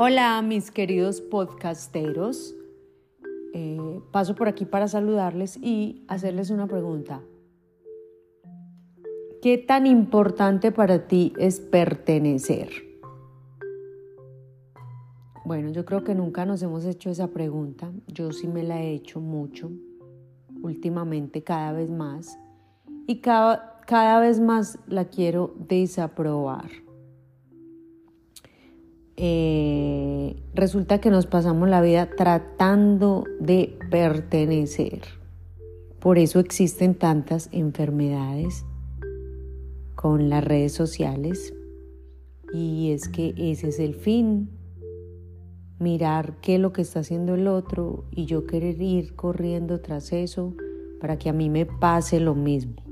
Hola mis queridos podcasteros. Eh, paso por aquí para saludarles y hacerles una pregunta. ¿Qué tan importante para ti es pertenecer? Bueno, yo creo que nunca nos hemos hecho esa pregunta. Yo sí me la he hecho mucho, últimamente cada vez más. Y cada, cada vez más la quiero desaprobar. Eh, resulta que nos pasamos la vida tratando de pertenecer. Por eso existen tantas enfermedades con las redes sociales. Y es que ese es el fin. Mirar qué es lo que está haciendo el otro y yo querer ir corriendo tras eso para que a mí me pase lo mismo.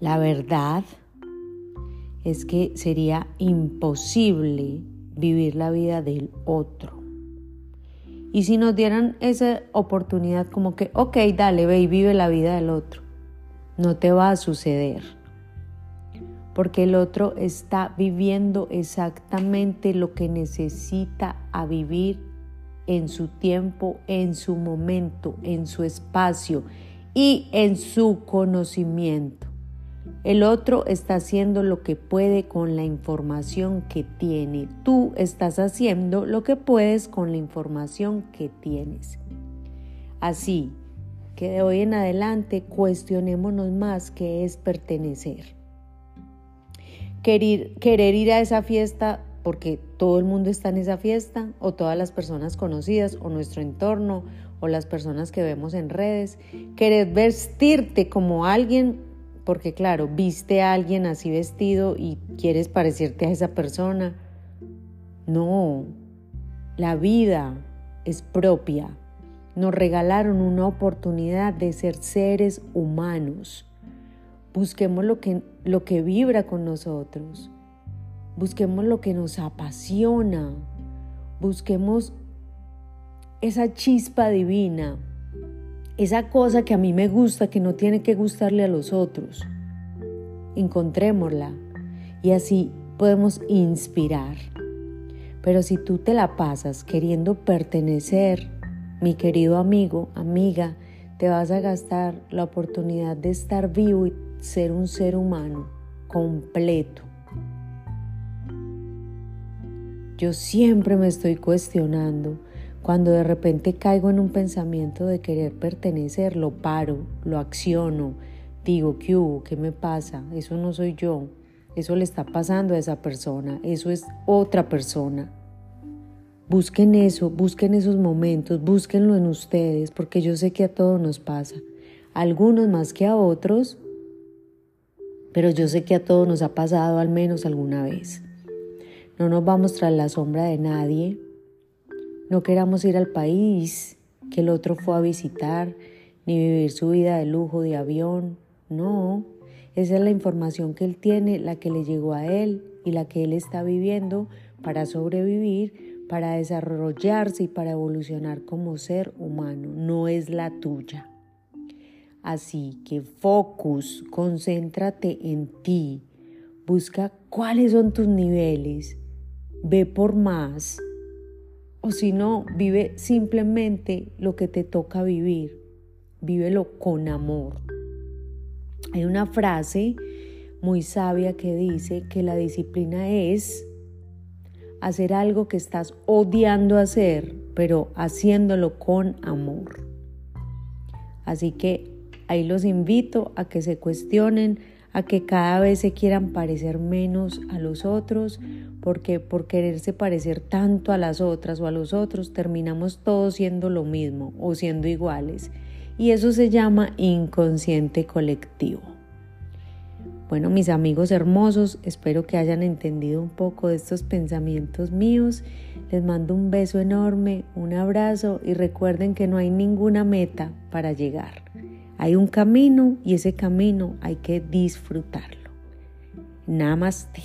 La verdad es que sería imposible vivir la vida del otro. Y si nos dieran esa oportunidad como que, ok, dale, ve y vive la vida del otro, no te va a suceder. Porque el otro está viviendo exactamente lo que necesita a vivir en su tiempo, en su momento, en su espacio y en su conocimiento. El otro está haciendo lo que puede con la información que tiene. Tú estás haciendo lo que puedes con la información que tienes. Así que de hoy en adelante cuestionémonos más qué es pertenecer. Querer, querer ir a esa fiesta porque todo el mundo está en esa fiesta o todas las personas conocidas o nuestro entorno o las personas que vemos en redes. Querer vestirte como alguien porque claro, viste a alguien así vestido y quieres parecerte a esa persona. No, la vida es propia. Nos regalaron una oportunidad de ser seres humanos. Busquemos lo que, lo que vibra con nosotros. Busquemos lo que nos apasiona. Busquemos esa chispa divina esa cosa que a mí me gusta, que no tiene que gustarle a los otros. Encontrémosla y así podemos inspirar. Pero si tú te la pasas queriendo pertenecer, mi querido amigo, amiga, te vas a gastar la oportunidad de estar vivo y ser un ser humano completo. Yo siempre me estoy cuestionando cuando de repente caigo en un pensamiento de querer pertenecer, lo paro, lo acciono, digo, ¿qué hubo? ¿Qué me pasa? Eso no soy yo, eso le está pasando a esa persona, eso es otra persona. Busquen eso, busquen esos momentos, búsquenlo en ustedes, porque yo sé que a todos nos pasa, algunos más que a otros, pero yo sé que a todos nos ha pasado al menos alguna vez. No nos vamos tras la sombra de nadie, no queramos ir al país que el otro fue a visitar, ni vivir su vida de lujo de avión. No, esa es la información que él tiene, la que le llegó a él y la que él está viviendo para sobrevivir, para desarrollarse y para evolucionar como ser humano. No es la tuya. Así que focus, concéntrate en ti, busca cuáles son tus niveles, ve por más o si no, vive simplemente lo que te toca vivir. Vívelo con amor. Hay una frase muy sabia que dice que la disciplina es hacer algo que estás odiando hacer, pero haciéndolo con amor. Así que ahí los invito a que se cuestionen, a que cada vez se quieran parecer menos a los otros, porque por quererse parecer tanto a las otras o a los otros terminamos todos siendo lo mismo o siendo iguales. Y eso se llama inconsciente colectivo. Bueno, mis amigos hermosos, espero que hayan entendido un poco de estos pensamientos míos. Les mando un beso enorme, un abrazo y recuerden que no hay ninguna meta para llegar. Hay un camino y ese camino hay que disfrutarlo. Namaste.